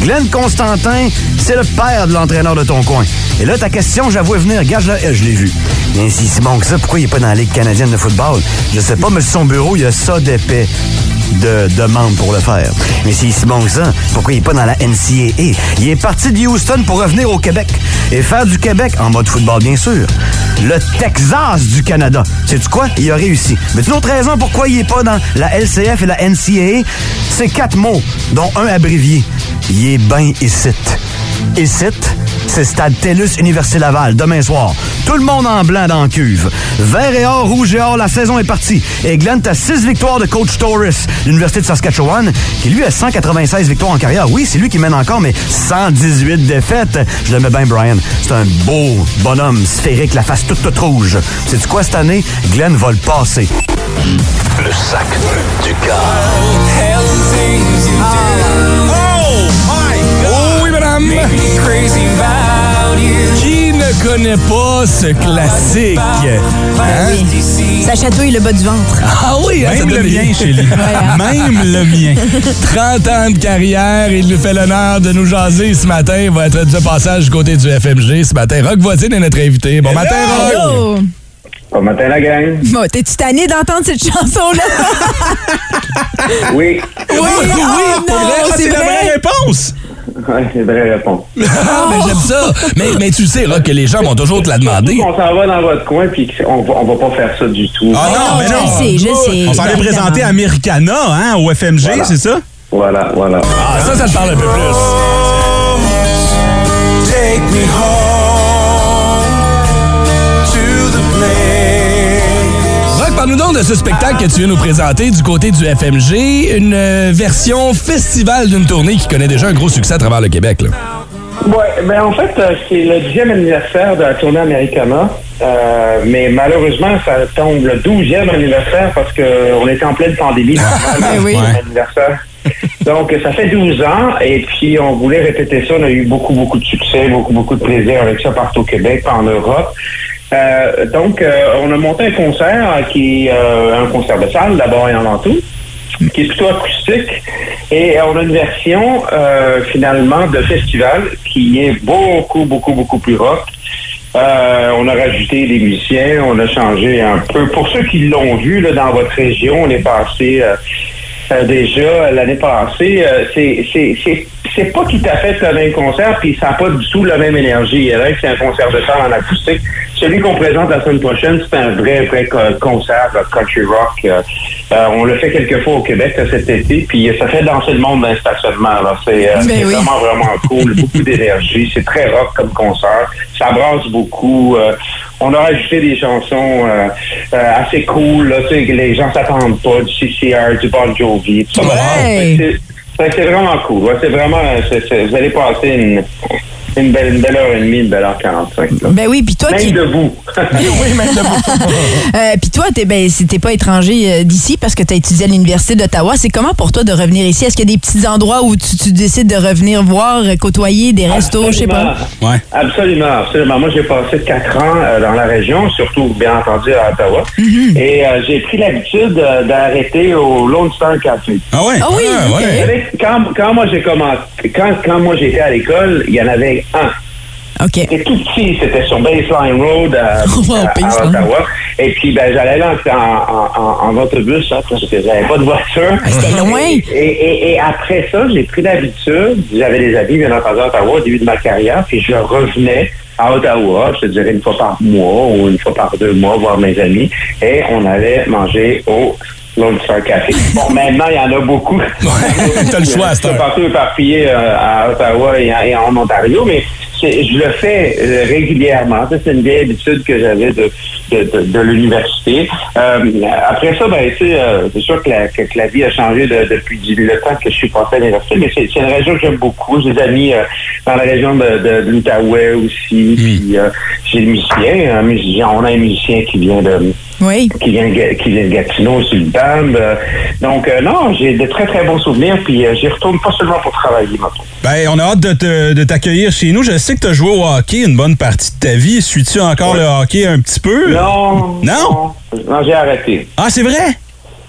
Glenn Constantin, c'est le père de l'entraîneur de ton coin. Et là, ta question, j'avoue venir. Regarde, je, je l'ai vu. Mais si c'est bon que ça, pourquoi il est pas dans la Ligue canadienne de football? Je sais pas, mais sur son bureau, il y a ça d'épais de demande pour le faire. Mais c'est si bon ça, pourquoi il est pas dans la NCAA? Il est parti de Houston pour revenir au Québec et faire du Québec, en mode football bien sûr, le Texas du Canada. Sais-tu quoi? Il a réussi. Mais une autre raison pourquoi il est pas dans la LCF et la NCAA, c'est quatre mots, dont un abrévié. Il est ben ici. Ici, c'est Stade TELUS Université Laval, demain soir. Tout le monde en blanc dans la cuve. Vert et or, rouge et or, la saison est partie. Et Glenn, t'as 6 victoires de coach Torres, l'Université de Saskatchewan, qui lui a 196 victoires en carrière. Oui, c'est lui qui mène encore, mais 118 défaites. Je l'aimais bien, Brian. C'est un beau bonhomme sphérique, la face toute, toute rouge. Sais-tu quoi, cette année? Glenn va le passer. Le sac du car. Oh oui, madame! Connaît pas ce classique? Hein? Ça chatouille le bas du ventre. Ah oui, hein, Même ça le mien, Chélie. Même le mien. 30 ans de carrière, il nous fait l'honneur de nous jaser ce matin. Il va être de passage du côté du FMG ce matin. Rock Voisine est notre invité. Bon matin, Rock! Bon matin, la gang. Bon, t'es-tu tanné d'entendre cette chanson-là? Oui. oui, oui, vrai, ah, c'est la vraie réponse! Ouais, c'est une vraie réponse. Ah, mais j'aime ça. Mais, mais tu sais, Rock, que les gens vont toujours te la demander. On s'en va dans votre coin, puis on va, on va pas faire ça du tout. Ah non, mais je non. sais, je sais. On s'en est présenté à Americana, hein, au FMG, Voilà. c'est ça? Voilà, voilà. Ah, ça, ça te parle un peu plus. Parle-nous donc de ce spectacle que tu viens nous présenter du côté du FMG, une euh, version festival d'une tournée qui connaît déjà un gros succès à travers le Québec. Là. Ouais, ben en fait, euh, c'est le 10e anniversaire de la tournée Americana. Euh, mais malheureusement, ça tombe le 12e anniversaire parce qu'on était en pleine pandémie. Ben oui. Le 10e anniversaire. Donc, ça fait 12 ans et puis on voulait répéter ça. On a eu beaucoup, beaucoup de succès, beaucoup, beaucoup de plaisir avec ça partout au Québec, en Europe. Euh, donc, euh, on a monté un concert qui est euh, un concert de salle d'abord et avant tout qui est plutôt acoustique. Et on a une version finalement de festival qui est beaucoup, beaucoup, beaucoup plus rock. On a rajouté des musiciens, on a changé un peu. Pour ceux qui l'ont vu dans votre région, on est passé euh, déjà l'année passée. euh, c'est pas tout à fait le même concert, puis ça n'a pas du tout la même énergie. Il c'est un concert de salle en acoustique. Celui qu'on présente la semaine prochaine, c'est un vrai, vrai co- concert country rock. Euh, on le fait quelques fois au Québec cet été, puis ça fait danser le monde dans le stationnement. C'est euh, Ben oui. vraiment, vraiment cool. beaucoup d'énergie. C'est très rock comme concert. Ça brasse beaucoup. Euh, on a rajouté des chansons euh, euh, assez cool. Là, tu sais, que les gens s'attendent pas. Du CCR, du Bon Jovi. tout ça. Ouais. C'est- vraiment cool. Ouais, c'est vraiment... vous allez passer une, une, belle, une belle heure et demie, une belle heure 45. Là. Ben oui, puis toi Même qui. debout. Oui, même le Euh, puis toi, t'es ben, t'es pas étranger euh, d'ici parce que tu as étudié à l'Université d'Ottawa. C'est comment pour toi de revenir ici? Est-ce qu'il y a des petits endroits où tu, tu décides de revenir voir, euh, côtoyer des restos, je sais pas? Ouais. Absolument, absolument. Moi, j'ai passé quatre ans euh, dans la région, surtout, bien entendu, à Ottawa. Mm-hmm. Et euh, j'ai pris l'habitude euh, d'arrêter au Lone Star Café. Ah ouais? Ah oui, savez, Quand, quand moi j'ai commencé, quand, quand moi j'étais à l'école, il y en avait OK. C'était tout petit, c'était sur Baseline Road à, à- à Baseline. Ottawa. Et puis ben j'allais là en, en, en, en autobus, hein, parce que j'avais pas de voiture. Ah, c'était loin. Et, et, et après ça, j'ai pris l'habitude, j'avais des amis bien entendu à Ottawa au début de ma carrière, puis je revenais à Ottawa, je te dirais une fois par mois ou une fois par deux mois, voir mes amis, et on allait manger au Star Café. Bon, maintenant, il y en a beaucoup. T'as le choix C'est partout éparpillé euh, à Ottawa et, en- et en Ontario, mais je le fais euh, régulièrement. Ça, c'est une vieille habitude que j'avais de, de, de, de l'université. Euh, après ça, ben, tu sais, euh, c'est sûr que la, que, que la vie a changé de- depuis le temps que je suis passé à l'université, mais c'est une région que j'aime beaucoup. J'ai des amis euh, dans la région de, l'Outaouais aussi. Puis euh, j'ai des musiciens. On a un musicien qui vient de Oui. qui vient, de Ga- qui vient de Gatineau sur le BAM. Euh, donc, euh, non, j'ai de très, très bons souvenirs. Puis, euh, j'y retourne pas seulement pour travailler, maintenant. Ben, on a hâte de, te- de t'accueillir chez nous. Je sais que tu as joué au hockey une bonne partie de ta vie. Suis-tu encore le hockey un petit peu? Non. Non? Non, j'ai arrêté. Ah, c'est vrai?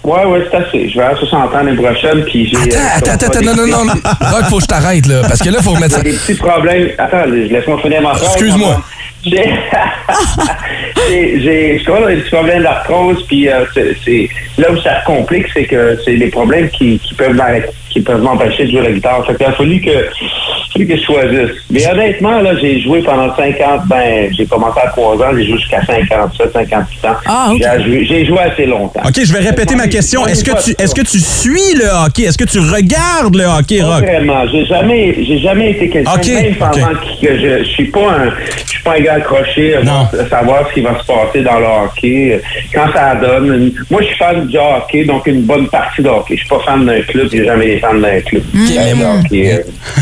Ouais, ouais, c'est assez. Je vais à 60 ans l'année prochaine, puis j'ai... euh, Attends, attends, attends, non, non, non. Rock, faut que je t'arrête, là. Parce que là, faut remettre ça. J'ai des petits problèmes. Attends, laisse-moi finir ma phrase. Excuse-moi. J'ai, je avoir des petits problèmes d'arthrose, puis euh, c'est, là où ça complique, c'est que c'est des problèmes qui, qui peuvent m'arrêter, qui peuvent m'empêcher de jouer la guitare. Fait qu'il a fallu que, fallu que je choisisse. Mais honnêtement, là, j'ai joué pendant 50, ben, j'ai commencé à 3 ans, j'ai joué jusqu'à 57, 58 ans. Ah, ok. J'ai joué, j'ai joué assez longtemps. OK, je vais répéter ma question. Est-ce que tu est-ce que tu suis le hockey? Est-ce que tu regardes le hockey, Pas Rock? vraiment. J'ai jamais, j'ai jamais été quelqu'un, Ok, même pendant que je, je suis pas un, je suis pas un gars accroché à savoir ce qui va se passer dans le hockey, quand ça donne. Une- moi, je suis fan du hockey, donc une bonne partie de hockey. Je suis pas fan d'un club, j'ai jamais d'un club. Le moi- hockey, euh,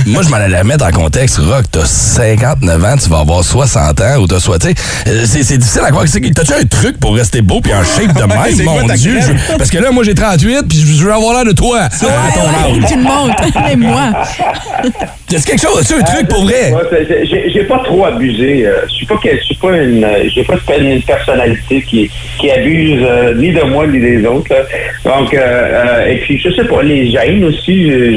Moi, je m'en allais mettre en contexte. Rock, t'as 59 ans, tu vas avoir 60 ans ou t'as soit, euh, c'est c'est difficile à croire. C'est que- T'as-tu un truc pour rester beau puis en shape de c'est même, mon Dieu? je- parce que là, moi, j'ai 38 puis je veux avoir l'air de toi. à ton âge. Tu le montres, même moi. Quelque chose? As-tu un truc pour vrai? Ouais, c'est- c'est- j'ai j'ai pas trop abusé. euh, Je suis pas, je suis pas une, j'ai pas une personnalité qui, qui abuse euh, ni de moi ni des autres. là. Donc, euh, euh, et puis je sais pas, les gènes aussi.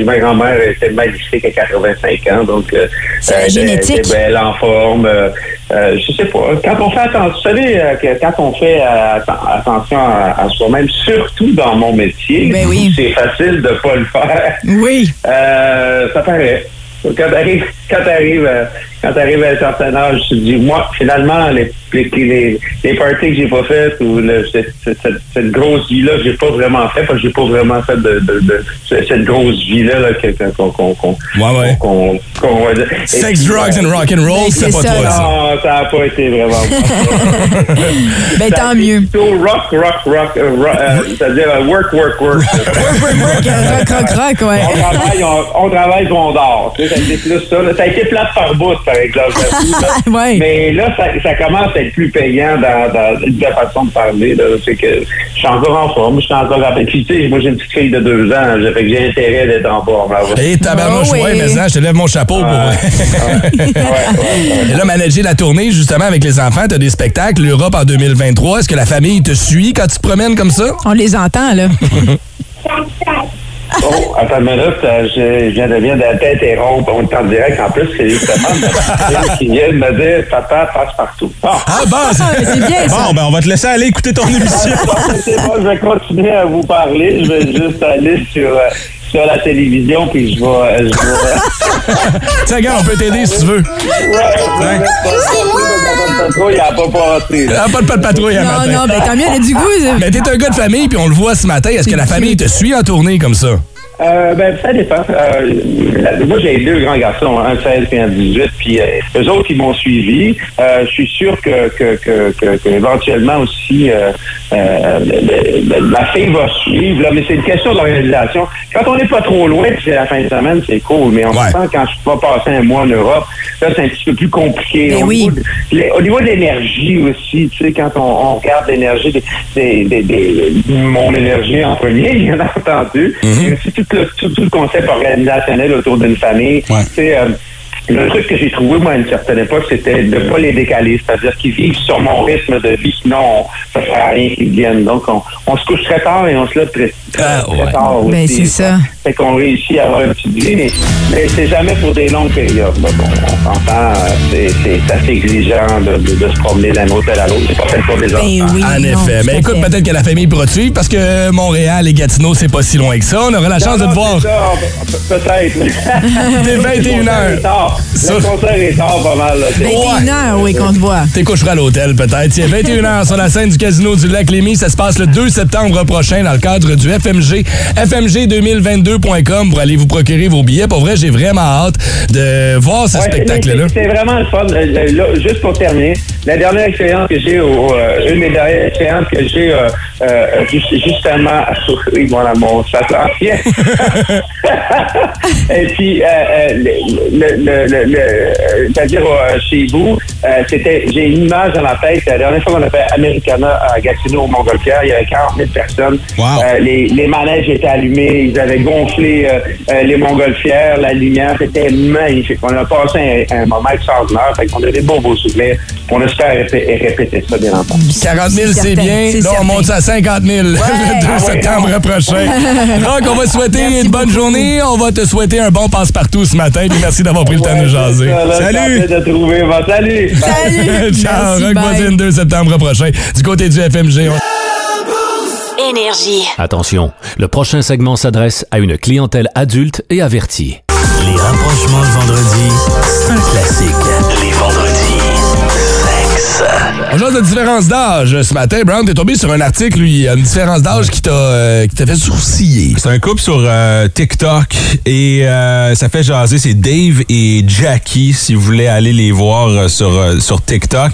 Ma grand-mère était magnifique à 85 ans, donc euh, elle était- belle en forme. euh, euh, je sais pas. Quand on fait attention, vous savez euh, quand on fait atten- attention à, à soi-même, surtout dans mon métier, Ben oui. c'est facile de pas le faire. Oui. Ça paraît. Quand t'arrives, quand t'arrives, quand t'arrives à un certain âge, tu te dis, moi, finalement, les, les, les, les parties que j'ai pas faites ou le, cette, cette, grosse vie-là que j'ai pas vraiment fait, parce que j'ai pas vraiment fait de, de, de- cette cette grosse vie-là là, qu'on, qu'on, qu'on, Ouais, ouais. qu'on, qu'on va dire. Sex, puis, drugs and rock and roll, Ben, c'est c'est pas ça, toi, ça. non, ça n'a pas été vraiment. Ben, a tant mieux. Plutôt rock, rock, rock, euh, rock, euh, c'est-à-dire euh, work, work, work. Rock, rock, rock, ouais. on travaille, on, on travaille, on dort. Tu sais, ça a été plus ça. là. Ça a été plate par bout, par là. Ouais. Mais là, ça, ça commence à être plus payant dans, dans la façon de parler. là. C'est que je suis encore en forme, je suis encore en Puis, tu sais, moi, j'ai une petite fille de deux ans. J'ai fait que j'ai intérêt d'être en forme. là. Et tabarnouche, Oh, oui. ouais, mais ça, je te lève mon chapeau pour. Et là, manager la tournée, justement, avec les enfants, t'as des spectacles, l'Europe en 2023. Est-ce que la famille te suit quand tu te promènes comme ça? On les entend, là. Oh, attends une minute, euh, je, viens de viens de t'interrompre. On est en direct. En plus, c'est justement ma qui vient de me dire Papa passe partout. Bon. Ah, bon, Ah, c'est bien, ça. Bon, ben, on va te laisser aller écouter ton émission. c'est bon, je vais continuer à vous parler. Je vais juste aller sur, euh, sur la télévision, puis je vais. euh, je vais Tiens, regarde, on peut t'aider si tu veux. ouais, il n'a pas passé. là. Ah, pas de pas de patrouille Non, matin. non, ben tant mieux, elle a du goût. Mais t'es un gars de famille, puis on le voit ce matin. Est-ce que la famille te suit en tournée comme ça? Euh, ben, ça dépend. Euh, moi, j'ai deux grands garçons, un 16 et un 18, puis euh, eux autres, ils m'ont suivi. Euh, je suis sûr que, que, que, que, que éventuellement aussi, euh, euh, le- le- la fille va suivre, là, mais c'est une question d'organisation. Quand on n'est pas trop loin, puis c'est la fin de semaine, c'est cool, mais on Ouais. sent quand je vais passer un mois en Europe, là, c'est un petit peu plus compliqué. Ben au, oui. niveau de, les- au niveau de l'énergie aussi, tu sais, quand on, on regarde l'énergie des, des, des- des- mon énergie en premier, bien entendu, mais aussi tout le, tout, tout le concept organisationnel autour d'une famille. Ouais. Tu sais, euh, le truc que j'ai trouvé, moi, à une certaine époque, c'était de ne pas les décaler, c'est-à-dire qu'ils vivent sur mon rythme de vie, sinon ça ne sert à rien qu'ils viennent. Donc, on, se couche très tard et on se lève très, ah, très tard ben, aussi. C'est ça. Fait qu'on réussit à avoir une petite vie, mais, c'est jamais pour des longues périodes. Là. Bon, on s'entend, c'est assez exigeant de, se promener d'un hôtel à l'autre. C'est pas fait pour des ben enfants. Oui, en effet. Mais écoute, peut-être que la famille pourra te suivre parce que Montréal et Gatineau, c'est pas si loin que ça. On aura la chance de te voir. Peut-être. Dès 21h tard. Le concert est tard pas mal. là. C'est- 21 heures, oui, qu'on te voit. T'es coucheras à l'hôtel, peut-être. Tiens, 21h sur la scène du Casino du Lac-Lémy. Ça se passe le 2 septembre prochain dans le cadre du FMG. FMG2022.com pour aller vous procurer vos billets. Pour vrai, j'ai vraiment hâte de voir ce Ouais, spectacle-là. C'est vraiment le fun. Euh, euh, là, juste pour terminer, la dernière expérience que j'ai, euh, une des dernières expériences que j'ai, euh, euh, juste- justement, oui, mon amour, ça s'en vient. Et puis, euh, euh, le, le, le, le- c'est-à-dire euh, chez vous, euh, c'était, j'ai une image dans la tête. La dernière fois qu'on a fait Americana à Gatineau au Montgolfière, il y avait 40 000 personnes. Euh, les, les manèges étaient allumés, ils avaient gonflé euh, les Montgolfières, la lumière, c'était magnifique. On a passé un, un moment extraordinaire. Fait qu'on a des beaux, beaux souvenirs. On espère répé- répéter ça, bien entendu. 40 000, c'est bien. Là, on monte ça à 50 000 le 2 septembre prochain. Rock, on va te souhaiter une bonne journée. On va te souhaiter un bon passe-partout ce matin. Puis merci d'avoir pris le temps de nous jaser. Salut! de trouver. Bon, salut! Ciao, Merci, Rock bye. Voisine 2 septembre prochain. Du côté du FMG, on- Énergie. Attention, le prochain segment s'adresse à une clientèle adulte et avertie. Les rapprochements le vendredi, c'est un classique. Les vendredis, sexe. On jase de différence d'âge. Ce matin, Brown, t'es tombé sur un article, lui, il y a une différence d'âge qui t'a euh, qui t'a fait sourciller. C'est un couple sur euh, TikTok et euh, ça fait jaser. C'est Dave et Jackie, si vous voulez aller les voir euh, sur, euh, sur TikTok.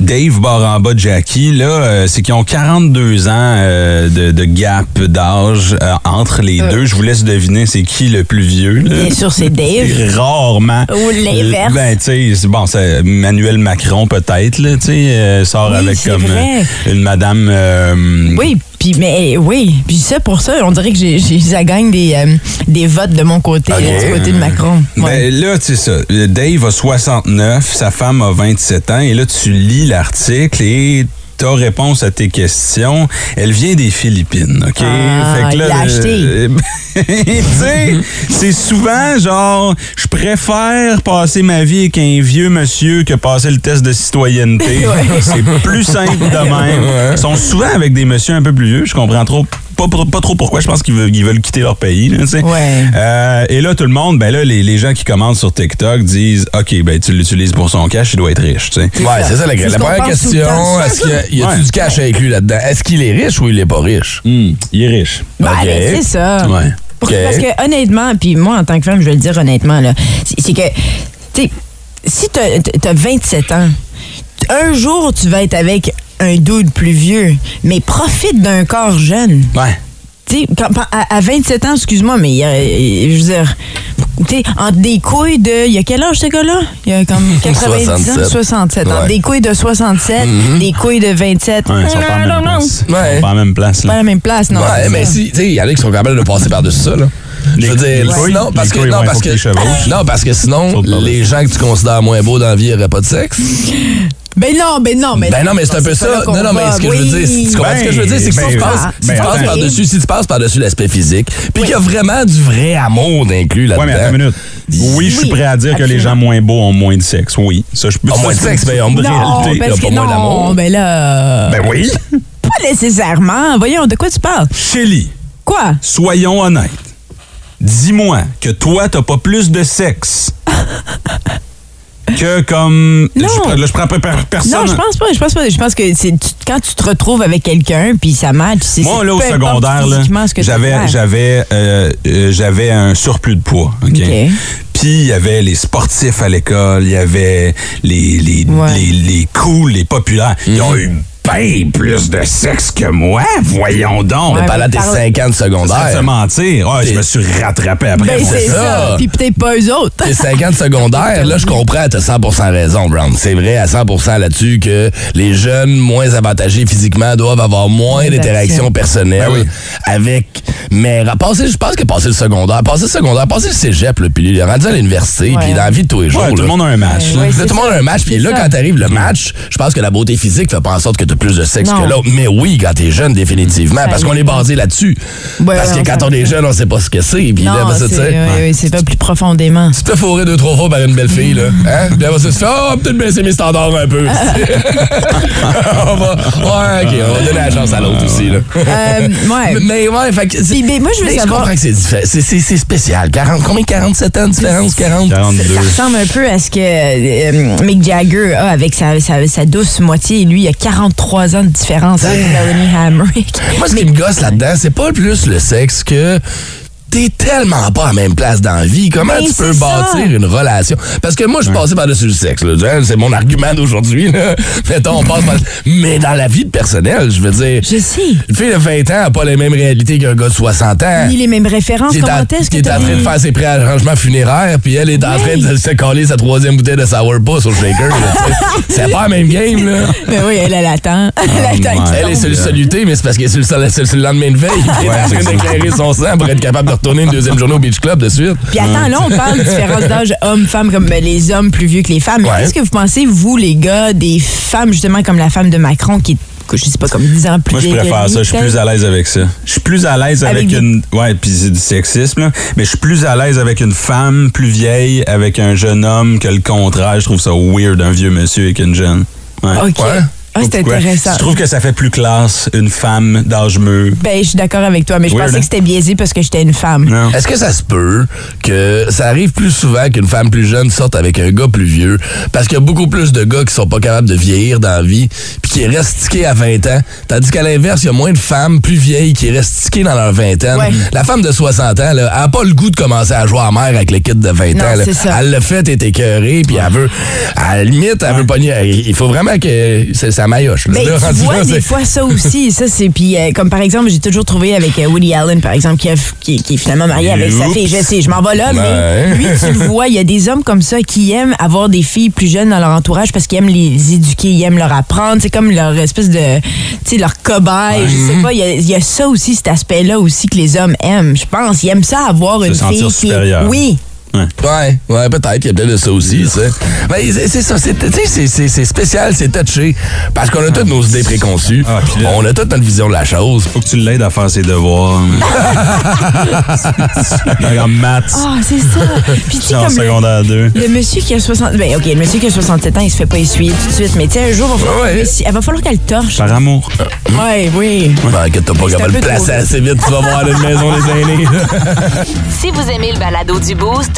Dave barre en bas Jackie, là, euh, c'est qu'ils ont 42 ans euh, de, de gap d'âge euh, entre les deux. Je vous laisse deviner c'est qui le plus vieux. là. Bien sûr, c'est Dave. Rarement. Ou l'inverse. Ben, tu sais, bon, c'est Emmanuel Macron peut-être, là, tu sais, euh, sort Oui, avec comme vrai. euh, une madame... euh, Oui, puis mais oui, puis ça pour ça, on dirait que j'ai, ça gagne des, euh, des votes de mon côté, là, du côté de Macron. Ouais. Ben là, c'est ça. Dave a 69, sa femme a 27 ans, et là, tu lis l'article et ta réponse à tes questions, elle vient des Philippines, OK? Ah, il l'a acheté. euh, tu sais, c'est souvent genre, je préfère passer ma vie avec un vieux monsieur que passer le test de citoyenneté. C'est plus simple de même. Ils sont souvent avec des messieurs un peu plus vieux, je comprends trop. Pas, pas trop pourquoi, je pense qu'ils veulent, ils veulent quitter leur pays. là, tu. Euh, et là, tout le monde, ben là, les, les gens qui commentent sur TikTok disent OK, ben tu l'utilises pour son cash, il doit être riche. tu sais. Ouais, c'est ça la, la première question. Est-ce qu'il y a, y a-tu Ouais. du cash avec lui là-dedans? Est-ce qu'il est riche ou il est pas riche? il est riche. Ben, ben, c'est ça. Ouais. Parce que honnêtement, puis moi en tant que femme, je vais le dire honnêtement, là, c'est que, tu sais, si t'as as 27 ans, un jour tu vas être avec un dude plus vieux, mais profite d'un corps jeune. Ouais. Tu à, à 27 ans, excuse-moi, mais il y a- je veux dire, tu sais, entre des couilles de. Il y a quel âge ce gars-là? Il y a comme 90 ans? 67. 67. Entre Ouais. des couilles de 67, Mhm. des couilles de 27. Ouais, ils sont pas à la même place. Ils sont pas à la même place. Pas Là. à la même place, non. Ouais, mais ça. si, tu sais, il y en a qui sont capables de passer par-dessus ça, là. Je veux dire, les couilles? sinon, parce Les que, couilles, non, ouais, parce que, non, parce que sinon, les gens que tu considères moins beaux dans la vie n'auraient pas de sexe. Ben non, ben non, mais Ben non, mais c'est un peu ça. Non, non, mais ce que je veux dire, c'est- tu comprends ce que je veux dire, c'est que si Ben, tu ben, passes, si ben, attends. par-dessus, si tu passes par-dessus l'aspect physique, puis qu'il y a vraiment du vrai amour d'inclus là-dedans. Ouais, mais attends une minute. Oui, je suis prêt à dire que les gens moins beaux ont moins de sexe. Oui. Ça, je peux Ah, moins de sexe, mais en réalité. il y a parce pas moins d'amour. ben là. Ben oui. Pas nécessairement. Voyons, de quoi tu parles? Chélie, Quoi? soyons honnêtes. Dis-moi que toi, t'as pas plus de sexe que comme. Non. Je, là, je prends pas per- personne. Non, je pense pas. Je pense pas. Je pense que c'est tu- quand tu te retrouves avec quelqu'un puis ça match. c'est Moi, là, au secondaire, j'avais, j'avais, euh, euh, j'avais un surplus de poids. OK? OK. Puis, il y avait les sportifs à l'école, il y avait les, les, Ouais. les, les cools, les populaires. Ils ont eu bien plus de sexe que moi. Voyons donc. Mais Ouais, pas là, mais tes parle- 5 ans de Sans se mentir. Ouais, je me suis rattrapé après. Ben, c'est ça. ça. Puis peut-être pas eux autres. Tes 5 ans de secondaire, là, je comprends, t'as 100% raison, Brown. C'est vrai à 100% là-dessus que les jeunes moins avantagés physiquement doivent avoir moins d'interactions personnelles Ben oui. avec... Mais à passer, je pense que passer le secondaire, passer le secondaire, passer le cégep, là, puis il est rendu à l'université, puis dans la vie de tous les jours. Ouais, tout le monde a un match. Ouais, là. ouais, Là, c'est tout le monde a un match, puis là, quand t'arrives le match, je pense que la beauté physique fait pas en sorte que t'as plus de sexe Non. que l'autre. Mais oui, quand t'es jeune, définitivement, parce qu'on est basé là-dessus. Ouais, parce que quand on est jeune, on sait pas ce que c'est. Puis là, ben, c'est oui, oui, pas plus profondément. tu te fais fourrer deux, trois fois par une belle fille, là. Hein? Puis après ça, tu fais, oh, peut-être baisser mes standards un peu. on va, ouais, OK, on va donner la chance à l'autre aussi, là. Euh, ouais. Mais, mais ouais, fait que. c'est- Puis, mais moi, je veux mais savoir- comprends que c'est diffé- c'est- c'est c'est spécial. 40, combien? 47 ans de différence? 40? 42. Ça ressemble un peu à ce que euh, Mick Jagger a avec sa, sa, sa douce moitié. Lui, il a 43 ans de différence avec Melanie Hamrick. Moi, ce qui me gosse là-dedans, c'est pas plus le sexe que t'es tellement pas à la même place dans la vie. Comment Ben, tu peux bâtir ça. une relation? Parce que moi, je suis passé par-dessus le sexe. là. Hein, C'est mon argument d'aujourd'hui. là. Mettons, on passe par... Mais dans la vie de personnel, je veux dire... Je sais. Une fille de 20 ans n'a pas les mêmes réalités qu'un gars de 60 ans. Ni les mêmes références. Qui est, Comment en, est-ce qui que est en t'as train de faire ses préarrangements funéraires, puis elle est en train de se coller sa troisième bouteille de sourpuss au shaker. tu c'est pas la même game, là. Ben oui, elle, elle attend. Elle attend qu'il Elle est sur le saluté, mais c'est parce qu'elle est sur le, sol- sur le lendemain de veille. Elle est en train d'éclairer son sang pour être capable de retourner une deuxième journée au Beach Club de suite. Puis attends, là, on parle de différence d'âge homme-femme, comme ben, les hommes plus vieux que les femmes. Mais Ouais. qu'est-ce que vous pensez, vous, les gars, des femmes, justement, comme la femme de Macron, qui est, que je sais pas, comme 10 ans plus Moi, je préfère ça. Je suis plus à l'aise avec ça. Je suis plus à l'aise avec, une. Ouais, puis c'est du sexisme, là. Mais je suis plus à l'aise avec une femme plus vieille, avec un jeune homme que le contraire. Je trouve ça weird, un vieux monsieur avec une jeune. Ouais. OK. Ah, c'est intéressant. Je trouve que ça fait plus classe, une femme d'âge mûr. Ben, je suis d'accord avec toi, mais je Weird, pensais hein? que c'était biaisé parce que j'étais une femme. Non. Est-ce que ça se peut que ça arrive plus souvent qu'une femme plus jeune sorte avec un gars plus vieux? Parce qu'il y a beaucoup plus de gars qui sont pas capables de vieillir dans la vie puis qui restent stickés à 20 ans. Tandis qu'à l'inverse, il y a moins de femmes plus vieilles qui restent stickées dans leur vingtaine. Ouais. La femme de 60 ans, là, elle a pas le goût de commencer à jouer à mère avec les kids de 20 Non, ans. là. ça. Elle l'a fait, elle est écœurée, puis elle veut... À la limite, elle veut pogner... Il faut vraiment que... C'est sa maillotche. là. Ben, Là, tu rendu vois là, des fois ça aussi. Ça, c'est puis euh, comme par exemple, j'ai toujours trouvé avec euh, Woody Allen, par exemple, qui, a- qui- qui est finalement marié avec sa fille. Je sais, je m'en vais là, mais lui, tu le vois, il y a des hommes comme ça qui aiment avoir des filles plus jeunes dans leur entourage parce qu'ils aiment les éduquer, ils aiment leur apprendre. C'est comme leur espèce de, tu sais, leur cobaye. Je sais pas, il y, a, il y a ça aussi, cet aspect-là aussi que les hommes aiment. Je pense, ils aiment ça avoir une fille qui oui. Ouais, ouais, peut-être, il y a peut-être de ça aussi, tu sais. Mais c'est ça, c'est tu sais, c'est- c'est c'est spécial, c'est touché, parce qu'on a toutes nos idées préconçues, Ah, là- on a toute notre vision de la chose. Faut que tu l'aides à faire ses devoirs. en maths. Ah, c'est ça. Puis tu comme le- secondaire 2. Le monsieur qui a 60... Ben, OK, le monsieur qui a 67 ans, il se fait pas essuyer tout de suite. Mais tu sais, un jour, il va falloir, Ouais. il va falloir qu'elle torche. Par amour. Ouais, oui. Ben, que t'as pas capable de placer trop assez vite, tu vas voir à une maison des aînés. Si vous aimez le balado du Boost,